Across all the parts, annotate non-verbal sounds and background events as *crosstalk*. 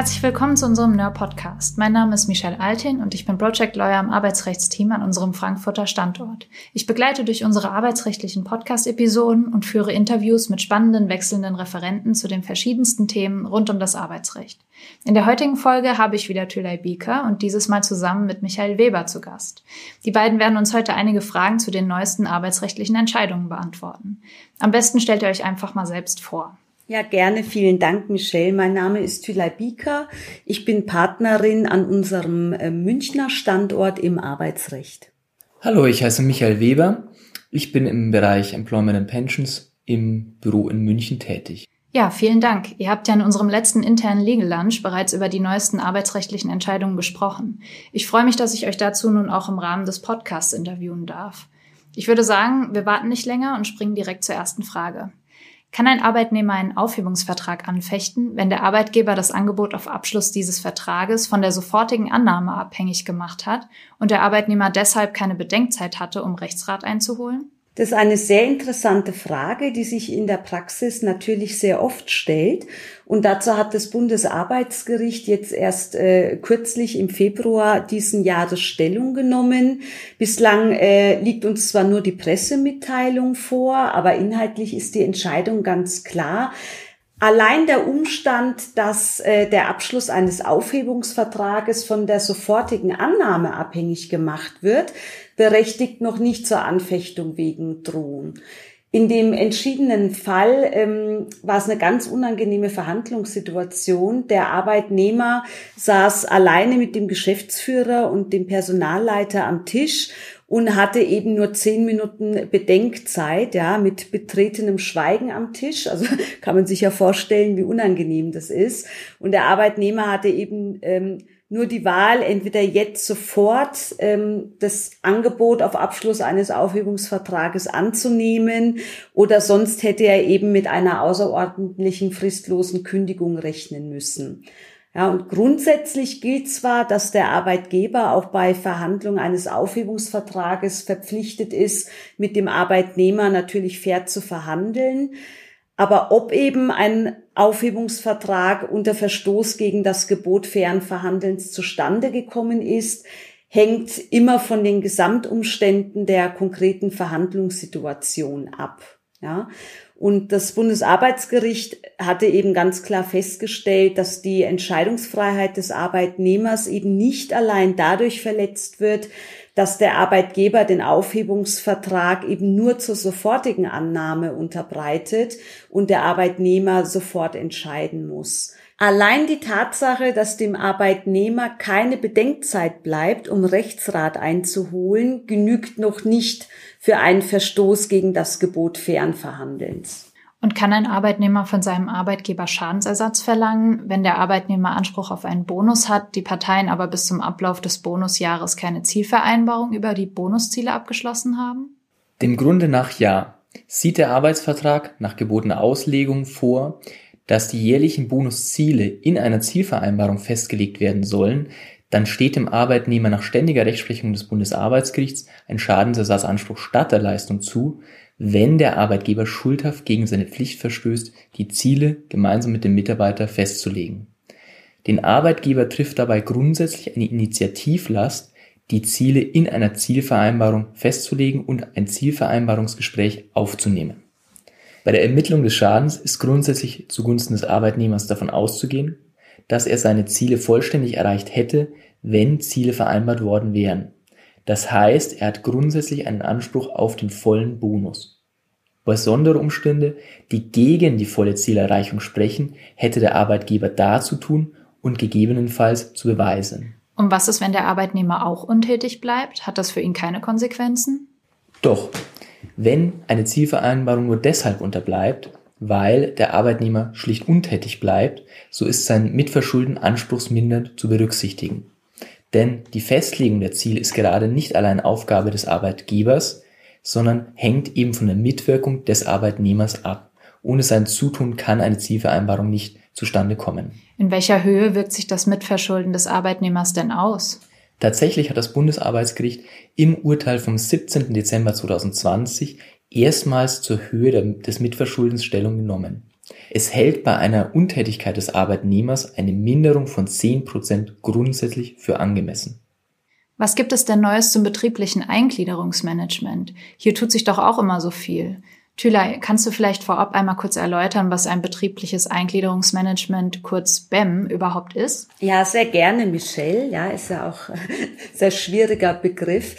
Herzlich willkommen zu unserem NER Podcast. Mein Name ist Michelle Altin und ich bin Project Lawyer im Arbeitsrechtsteam an unserem Frankfurter Standort. Ich begleite durch unsere arbeitsrechtlichen Podcast-Episoden und führe Interviews mit spannenden wechselnden Referenten zu den verschiedensten Themen rund um das Arbeitsrecht. In der heutigen Folge habe ich wieder Tülay Bieker und dieses Mal zusammen mit Michael Weber zu Gast. Die beiden werden uns heute einige Fragen zu den neuesten arbeitsrechtlichen Entscheidungen beantworten. Am besten stellt ihr euch einfach mal selbst vor. Ja, gerne. Vielen Dank, Michelle. Mein Name ist Tülay Bieker. Ich bin Partnerin an unserem äh, Münchner Standort im Arbeitsrecht. Hallo, ich heiße Michael Weber. Ich bin im Bereich Employment and Pensions im Büro in München tätig. Ja, vielen Dank. Ihr habt ja in unserem letzten internen Legal Lunch bereits über die neuesten arbeitsrechtlichen Entscheidungen gesprochen. Ich freue mich, dass ich euch dazu nun auch im Rahmen des Podcasts interviewen darf. Ich würde sagen, wir warten nicht länger und springen direkt zur ersten Frage. Kann ein Arbeitnehmer einen Aufhebungsvertrag anfechten, wenn der Arbeitgeber das Angebot auf Abschluss dieses Vertrages von der sofortigen Annahme abhängig gemacht hat und der Arbeitnehmer deshalb keine Bedenkzeit hatte, um Rechtsrat einzuholen? Das ist eine sehr interessante Frage, die sich in der Praxis natürlich sehr oft stellt. Und dazu hat das Bundesarbeitsgericht jetzt erst äh, kürzlich im Februar diesen Jahres Stellung genommen. Bislang äh, liegt uns zwar nur die Pressemitteilung vor, aber inhaltlich ist die Entscheidung ganz klar. Allein der Umstand, dass äh, der Abschluss eines Aufhebungsvertrages von der sofortigen Annahme abhängig gemacht wird, berechtigt noch nicht zur Anfechtung wegen Drohung. In dem entschiedenen Fall ähm, war es eine ganz unangenehme Verhandlungssituation. Der Arbeitnehmer saß alleine mit dem Geschäftsführer und dem Personalleiter am Tisch und hatte eben nur zehn Minuten Bedenkzeit, ja, mit betretenem Schweigen am Tisch. Also *laughs* kann man sich ja vorstellen, wie unangenehm das ist. Und der Arbeitnehmer hatte eben ähm, nur die Wahl, entweder jetzt sofort ähm, das Angebot auf Abschluss eines Aufhebungsvertrages anzunehmen oder sonst hätte er eben mit einer außerordentlichen fristlosen Kündigung rechnen müssen. Ja, und grundsätzlich gilt zwar, dass der Arbeitgeber auch bei Verhandlung eines Aufhebungsvertrages verpflichtet ist, mit dem Arbeitnehmer natürlich fair zu verhandeln. Aber ob eben ein Aufhebungsvertrag unter Verstoß gegen das Gebot fairen Verhandelns zustande gekommen ist, hängt immer von den Gesamtumständen der konkreten Verhandlungssituation ab. Ja. Und das Bundesarbeitsgericht hatte eben ganz klar festgestellt, dass die Entscheidungsfreiheit des Arbeitnehmers eben nicht allein dadurch verletzt wird, dass der Arbeitgeber den Aufhebungsvertrag eben nur zur sofortigen Annahme unterbreitet und der Arbeitnehmer sofort entscheiden muss. Allein die Tatsache, dass dem Arbeitnehmer keine Bedenkzeit bleibt, um Rechtsrat einzuholen, genügt noch nicht für einen Verstoß gegen das Gebot fairen Verhandelns. Und kann ein Arbeitnehmer von seinem Arbeitgeber Schadensersatz verlangen, wenn der Arbeitnehmer Anspruch auf einen Bonus hat, die Parteien aber bis zum Ablauf des Bonusjahres keine Zielvereinbarung über die Bonusziele abgeschlossen haben? Dem Grunde nach ja. Sieht der Arbeitsvertrag nach gebotener Auslegung vor, dass die jährlichen Bonusziele in einer Zielvereinbarung festgelegt werden sollen, dann steht dem Arbeitnehmer nach ständiger Rechtsprechung des Bundesarbeitsgerichts ein Schadensersatzanspruch statt der Leistung zu, wenn der Arbeitgeber schuldhaft gegen seine Pflicht verstößt, die Ziele gemeinsam mit dem Mitarbeiter festzulegen. Den Arbeitgeber trifft dabei grundsätzlich eine Initiativlast, die Ziele in einer Zielvereinbarung festzulegen und ein Zielvereinbarungsgespräch aufzunehmen. Bei der Ermittlung des Schadens ist grundsätzlich zugunsten des Arbeitnehmers davon auszugehen, dass er seine Ziele vollständig erreicht hätte, wenn Ziele vereinbart worden wären. Das heißt, er hat grundsätzlich einen Anspruch auf den vollen Bonus. Besondere Umstände, die gegen die volle Zielerreichung sprechen, hätte der Arbeitgeber da zu tun und gegebenenfalls zu beweisen. Und was ist, wenn der Arbeitnehmer auch untätig bleibt? Hat das für ihn keine Konsequenzen? Doch, wenn eine Zielvereinbarung nur deshalb unterbleibt, weil der Arbeitnehmer schlicht untätig bleibt, so ist sein Mitverschulden anspruchsmindernd zu berücksichtigen. Denn die Festlegung der Ziele ist gerade nicht allein Aufgabe des Arbeitgebers, sondern hängt eben von der Mitwirkung des Arbeitnehmers ab. Ohne sein Zutun kann eine Zielvereinbarung nicht zustande kommen. In welcher Höhe wirkt sich das Mitverschulden des Arbeitnehmers denn aus? Tatsächlich hat das Bundesarbeitsgericht im Urteil vom 17. Dezember 2020 erstmals zur Höhe des Mitverschuldens Stellung genommen. Es hält bei einer Untätigkeit des Arbeitnehmers eine Minderung von 10% grundsätzlich für angemessen. Was gibt es denn Neues zum betrieblichen Eingliederungsmanagement? Hier tut sich doch auch immer so viel. Thülay, kannst du vielleicht vorab einmal kurz erläutern, was ein betriebliches Eingliederungsmanagement, kurz BEM, überhaupt ist? Ja, sehr gerne, Michelle. Ja, ist ja auch ein *laughs* sehr schwieriger Begriff.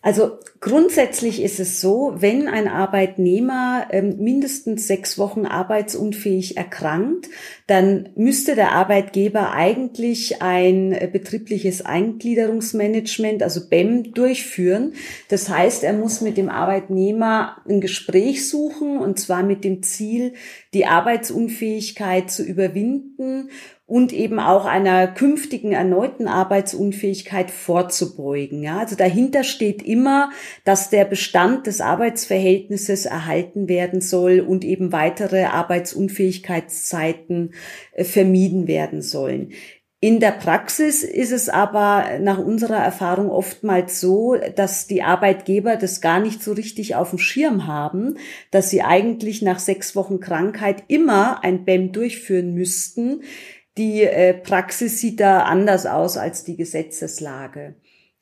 Also grundsätzlich ist es so, wenn ein Arbeitnehmer ähm, mindestens sechs Wochen arbeitsunfähig erkrankt, dann müsste der Arbeitgeber eigentlich ein äh, betriebliches Eingliederungsmanagement, also BEM, durchführen. Das heißt, er muss mit dem Arbeitnehmer ein Gespräch suchen und zwar mit dem Ziel, die Arbeitsunfähigkeit zu überwinden und eben auch einer künftigen erneuten Arbeitsunfähigkeit vorzubeugen. Ja, also dahinter steht immer, dass der Bestand des Arbeitsverhältnisses erhalten werden soll und eben weitere Arbeitsunfähigkeitszeiten äh, vermieden werden sollen. In der Praxis ist es aber nach unserer Erfahrung oftmals so, dass die Arbeitgeber das gar nicht so richtig auf dem Schirm haben, dass sie eigentlich nach sechs Wochen Krankheit immer ein BEM durchführen müssten, die äh, Praxis sieht da anders aus als die Gesetzeslage.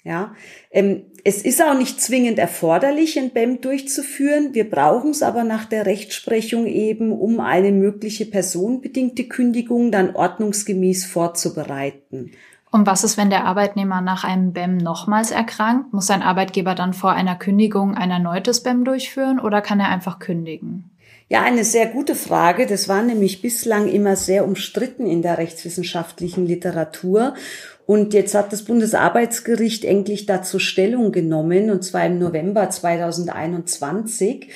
Ja, ähm, es ist auch nicht zwingend erforderlich, ein BEM durchzuführen. Wir brauchen es aber nach der Rechtsprechung eben, um eine mögliche personenbedingte Kündigung dann ordnungsgemäß vorzubereiten. Und was ist, wenn der Arbeitnehmer nach einem BEM nochmals erkrankt? Muss sein Arbeitgeber dann vor einer Kündigung ein erneutes BEM durchführen oder kann er einfach kündigen? Ja, eine sehr gute Frage. Das war nämlich bislang immer sehr umstritten in der rechtswissenschaftlichen Literatur. Und jetzt hat das Bundesarbeitsgericht endlich dazu Stellung genommen, und zwar im November 2021.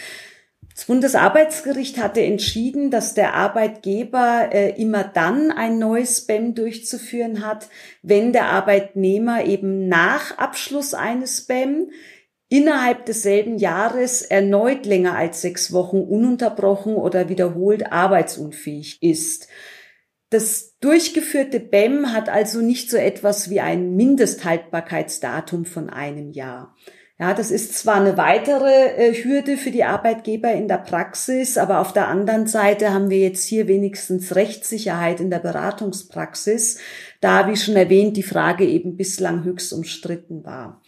Das Bundesarbeitsgericht hatte entschieden, dass der Arbeitgeber äh, immer dann ein neues SPAM durchzuführen hat, wenn der Arbeitnehmer eben nach Abschluss eines SPAM innerhalb desselben Jahres erneut länger als sechs Wochen ununterbrochen oder wiederholt arbeitsunfähig ist. Das durchgeführte BEM hat also nicht so etwas wie ein Mindesthaltbarkeitsdatum von einem Jahr. Ja, das ist zwar eine weitere äh, Hürde für die Arbeitgeber in der Praxis, aber auf der anderen Seite haben wir jetzt hier wenigstens Rechtssicherheit in der Beratungspraxis, da, wie schon erwähnt, die Frage eben bislang höchst umstritten war.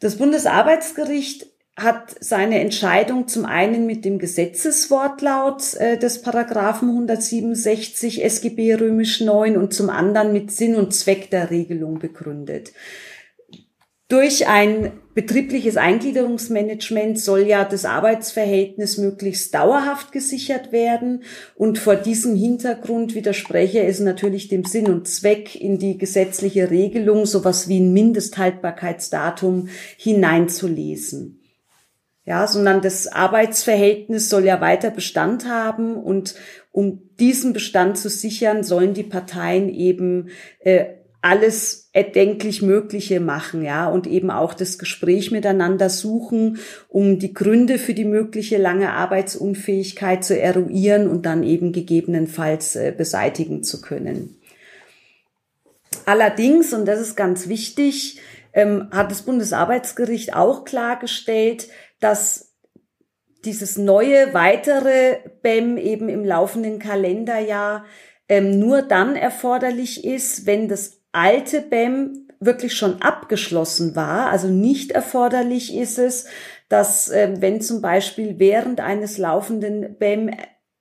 Das Bundesarbeitsgericht hat seine Entscheidung zum einen mit dem Gesetzeswortlaut äh, des Paragraphen 167 SGB römisch 9 und zum anderen mit Sinn und Zweck der Regelung begründet. Durch ein betriebliches Eingliederungsmanagement soll ja das Arbeitsverhältnis möglichst dauerhaft gesichert werden. Und vor diesem Hintergrund widerspreche es natürlich dem Sinn und Zweck, in die gesetzliche Regelung sowas wie ein Mindesthaltbarkeitsdatum hineinzulesen. Ja, sondern das Arbeitsverhältnis soll ja weiter Bestand haben und um diesen Bestand zu sichern, sollen die Parteien eben äh, alles erdenklich Mögliche machen, ja, und eben auch das Gespräch miteinander suchen, um die Gründe für die mögliche lange Arbeitsunfähigkeit zu eruieren und dann eben gegebenenfalls äh, beseitigen zu können. Allerdings, und das ist ganz wichtig, ähm, hat das Bundesarbeitsgericht auch klargestellt, dass dieses neue, weitere BEM eben im laufenden Kalenderjahr ähm, nur dann erforderlich ist, wenn das alte BEM wirklich schon abgeschlossen war. Also nicht erforderlich ist es, dass äh, wenn zum Beispiel während eines laufenden BEM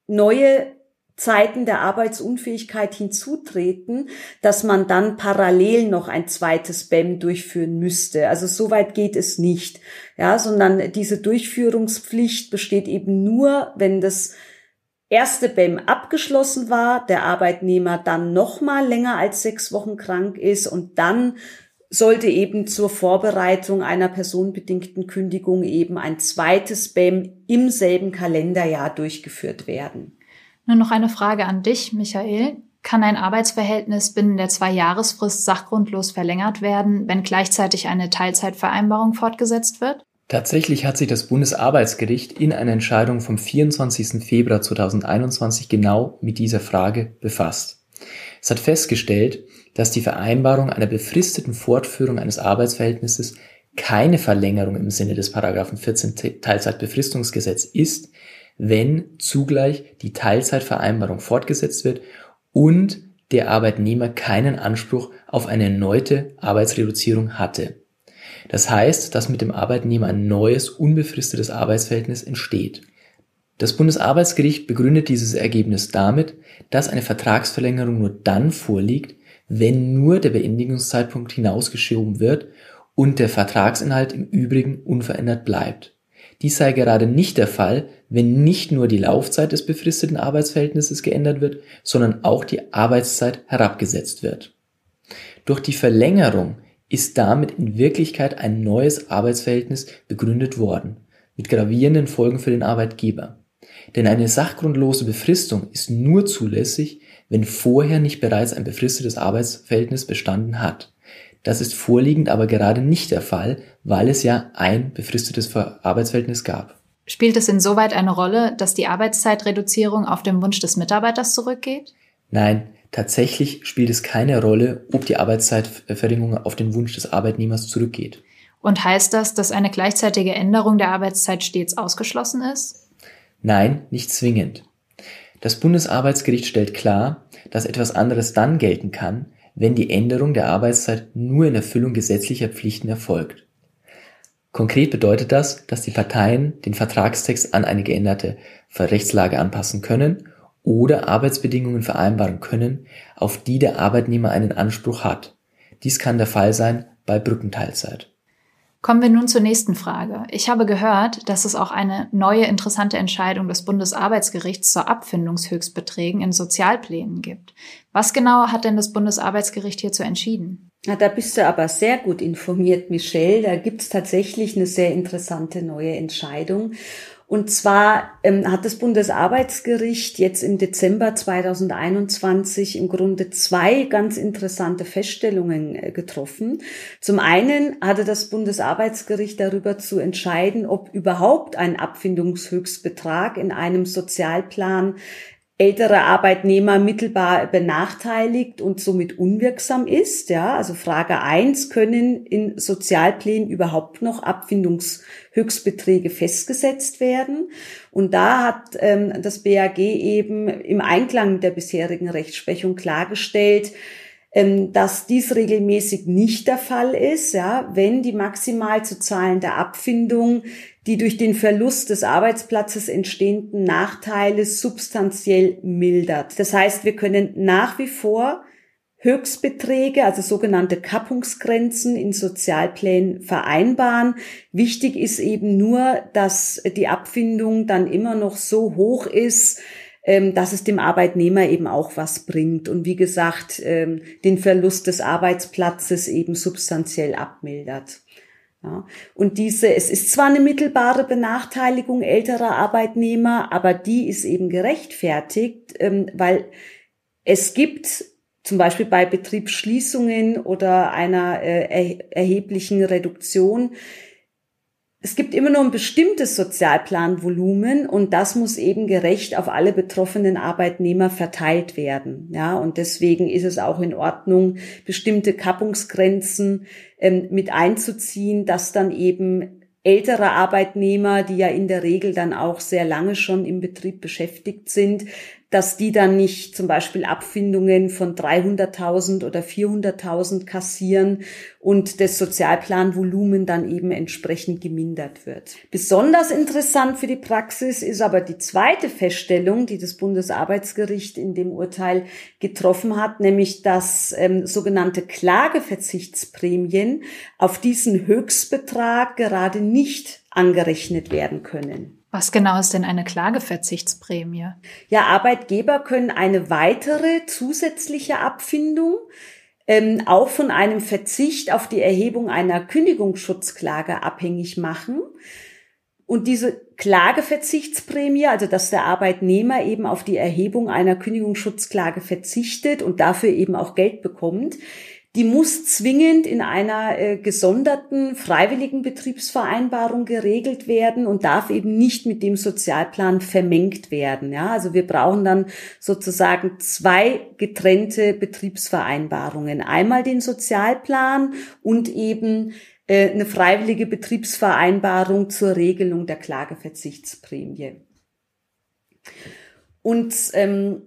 neue Zeiten der Arbeitsunfähigkeit hinzutreten, dass man dann parallel noch ein zweites BEM durchführen müsste. Also so weit geht es nicht. Ja, sondern diese Durchführungspflicht besteht eben nur, wenn das erste BEM abgeschlossen war, der Arbeitnehmer dann noch mal länger als sechs Wochen krank ist und dann sollte eben zur Vorbereitung einer personenbedingten Kündigung eben ein zweites BEM im selben Kalenderjahr durchgeführt werden. Nur noch eine Frage an dich, Michael. Kann ein Arbeitsverhältnis binnen der Zwei-Jahresfrist sachgrundlos verlängert werden, wenn gleichzeitig eine Teilzeitvereinbarung fortgesetzt wird? Tatsächlich hat sich das Bundesarbeitsgericht in einer Entscheidung vom 24. Februar 2021 genau mit dieser Frage befasst. Es hat festgestellt, dass die Vereinbarung einer befristeten Fortführung eines Arbeitsverhältnisses keine Verlängerung im Sinne des Paragraphen 14 Teilzeitbefristungsgesetz ist, wenn zugleich die Teilzeitvereinbarung fortgesetzt wird und der Arbeitnehmer keinen Anspruch auf eine erneute Arbeitsreduzierung hatte. Das heißt, dass mit dem Arbeitnehmer ein neues, unbefristetes Arbeitsverhältnis entsteht. Das Bundesarbeitsgericht begründet dieses Ergebnis damit, dass eine Vertragsverlängerung nur dann vorliegt, wenn nur der Beendigungszeitpunkt hinausgeschoben wird und der Vertragsinhalt im Übrigen unverändert bleibt. Dies sei gerade nicht der Fall, wenn nicht nur die Laufzeit des befristeten Arbeitsverhältnisses geändert wird, sondern auch die Arbeitszeit herabgesetzt wird. Durch die Verlängerung ist damit in Wirklichkeit ein neues Arbeitsverhältnis begründet worden, mit gravierenden Folgen für den Arbeitgeber. Denn eine sachgrundlose Befristung ist nur zulässig, wenn vorher nicht bereits ein befristetes Arbeitsverhältnis bestanden hat. Das ist vorliegend aber gerade nicht der Fall, weil es ja ein befristetes Arbeitsverhältnis gab. Spielt es insoweit eine Rolle, dass die Arbeitszeitreduzierung auf den Wunsch des Mitarbeiters zurückgeht? Nein, tatsächlich spielt es keine Rolle, ob die Arbeitszeitverringerung auf den Wunsch des Arbeitnehmers zurückgeht. Und heißt das, dass eine gleichzeitige Änderung der Arbeitszeit stets ausgeschlossen ist? Nein, nicht zwingend. Das Bundesarbeitsgericht stellt klar, dass etwas anderes dann gelten kann, wenn die Änderung der Arbeitszeit nur in Erfüllung gesetzlicher Pflichten erfolgt. Konkret bedeutet das, dass die Parteien den Vertragstext an eine geänderte Rechtslage anpassen können oder Arbeitsbedingungen vereinbaren können, auf die der Arbeitnehmer einen Anspruch hat. Dies kann der Fall sein bei Brückenteilzeit. Kommen wir nun zur nächsten Frage. Ich habe gehört, dass es auch eine neue interessante Entscheidung des Bundesarbeitsgerichts zur Abfindungshöchstbeträgen in Sozialplänen gibt. Was genau hat denn das Bundesarbeitsgericht hierzu entschieden? Na, da bist du aber sehr gut informiert, Michelle. Da gibt's tatsächlich eine sehr interessante neue Entscheidung. Und zwar ähm, hat das Bundesarbeitsgericht jetzt im Dezember 2021 im Grunde zwei ganz interessante Feststellungen äh, getroffen. Zum einen hatte das Bundesarbeitsgericht darüber zu entscheiden, ob überhaupt ein Abfindungshöchstbetrag in einem Sozialplan ältere Arbeitnehmer mittelbar benachteiligt und somit unwirksam ist. Ja, also Frage eins können in Sozialplänen überhaupt noch Abfindungshöchstbeträge festgesetzt werden? Und da hat ähm, das BAG eben im Einklang mit der bisherigen Rechtsprechung klargestellt, dass dies regelmäßig nicht der Fall ist, ja, wenn die maximal zu zahlende Abfindung die durch den Verlust des Arbeitsplatzes entstehenden Nachteile substanziell mildert. Das heißt, wir können nach wie vor Höchstbeträge, also sogenannte Kappungsgrenzen in Sozialplänen vereinbaren. Wichtig ist eben nur, dass die Abfindung dann immer noch so hoch ist, ähm, dass es dem Arbeitnehmer eben auch was bringt und wie gesagt ähm, den Verlust des Arbeitsplatzes eben substanziell abmildert. Ja, und diese, es ist zwar eine mittelbare Benachteiligung älterer Arbeitnehmer, aber die ist eben gerechtfertigt, ähm, weil es gibt zum Beispiel bei Betriebsschließungen oder einer äh, erheblichen Reduktion es gibt immer nur ein bestimmtes Sozialplanvolumen und das muss eben gerecht auf alle betroffenen Arbeitnehmer verteilt werden. Ja, und deswegen ist es auch in Ordnung, bestimmte Kappungsgrenzen ähm, mit einzuziehen, dass dann eben ältere Arbeitnehmer, die ja in der Regel dann auch sehr lange schon im Betrieb beschäftigt sind, dass die dann nicht zum Beispiel Abfindungen von 300.000 oder 400.000 kassieren und das Sozialplanvolumen dann eben entsprechend gemindert wird. Besonders interessant für die Praxis ist aber die zweite Feststellung, die das Bundesarbeitsgericht in dem Urteil getroffen hat, nämlich dass ähm, sogenannte Klageverzichtsprämien auf diesen Höchstbetrag gerade nicht angerechnet werden können. Was genau ist denn eine Klageverzichtsprämie? Ja, Arbeitgeber können eine weitere zusätzliche Abfindung ähm, auch von einem Verzicht auf die Erhebung einer Kündigungsschutzklage abhängig machen. Und diese Klageverzichtsprämie, also dass der Arbeitnehmer eben auf die Erhebung einer Kündigungsschutzklage verzichtet und dafür eben auch Geld bekommt, die muss zwingend in einer äh, gesonderten freiwilligen Betriebsvereinbarung geregelt werden und darf eben nicht mit dem Sozialplan vermengt werden. Ja, also wir brauchen dann sozusagen zwei getrennte Betriebsvereinbarungen. Einmal den Sozialplan und eben äh, eine freiwillige Betriebsvereinbarung zur Regelung der Klageverzichtsprämie. Und ähm,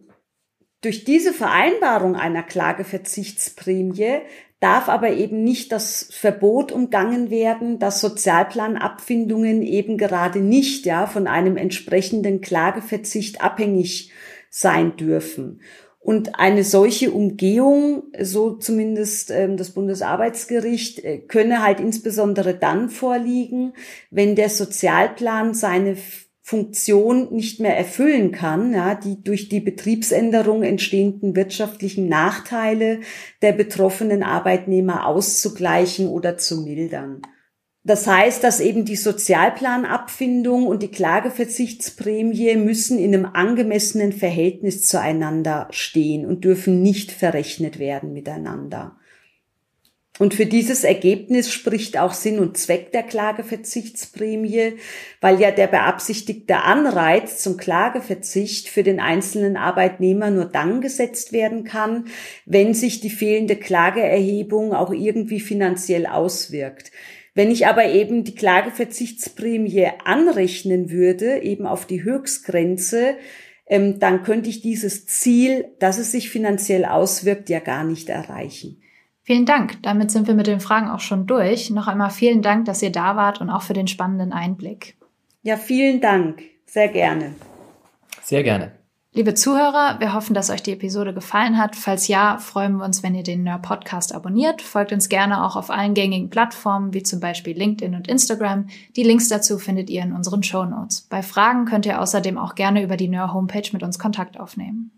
durch diese Vereinbarung einer Klageverzichtsprämie darf aber eben nicht das Verbot umgangen werden, dass Sozialplanabfindungen eben gerade nicht ja von einem entsprechenden Klageverzicht abhängig sein dürfen. Und eine solche Umgehung, so zumindest ähm, das Bundesarbeitsgericht, äh, könne halt insbesondere dann vorliegen, wenn der Sozialplan seine Funktion nicht mehr erfüllen kann, ja, die durch die Betriebsänderung entstehenden wirtschaftlichen Nachteile der betroffenen Arbeitnehmer auszugleichen oder zu mildern. Das heißt, dass eben die Sozialplanabfindung und die Klageverzichtsprämie müssen in einem angemessenen Verhältnis zueinander stehen und dürfen nicht verrechnet werden miteinander. Und für dieses Ergebnis spricht auch Sinn und Zweck der Klageverzichtsprämie, weil ja der beabsichtigte Anreiz zum Klageverzicht für den einzelnen Arbeitnehmer nur dann gesetzt werden kann, wenn sich die fehlende Klageerhebung auch irgendwie finanziell auswirkt. Wenn ich aber eben die Klageverzichtsprämie anrechnen würde, eben auf die Höchstgrenze, ähm, dann könnte ich dieses Ziel, dass es sich finanziell auswirkt, ja gar nicht erreichen. Vielen Dank. Damit sind wir mit den Fragen auch schon durch. Noch einmal vielen Dank, dass ihr da wart und auch für den spannenden Einblick. Ja, vielen Dank. Sehr gerne. Sehr gerne. Liebe Zuhörer, wir hoffen, dass euch die Episode gefallen hat. Falls ja, freuen wir uns, wenn ihr den Nerd Podcast abonniert. Folgt uns gerne auch auf allen gängigen Plattformen, wie zum Beispiel LinkedIn und Instagram. Die Links dazu findet ihr in unseren Show Notes. Bei Fragen könnt ihr außerdem auch gerne über die Nerd Homepage mit uns Kontakt aufnehmen.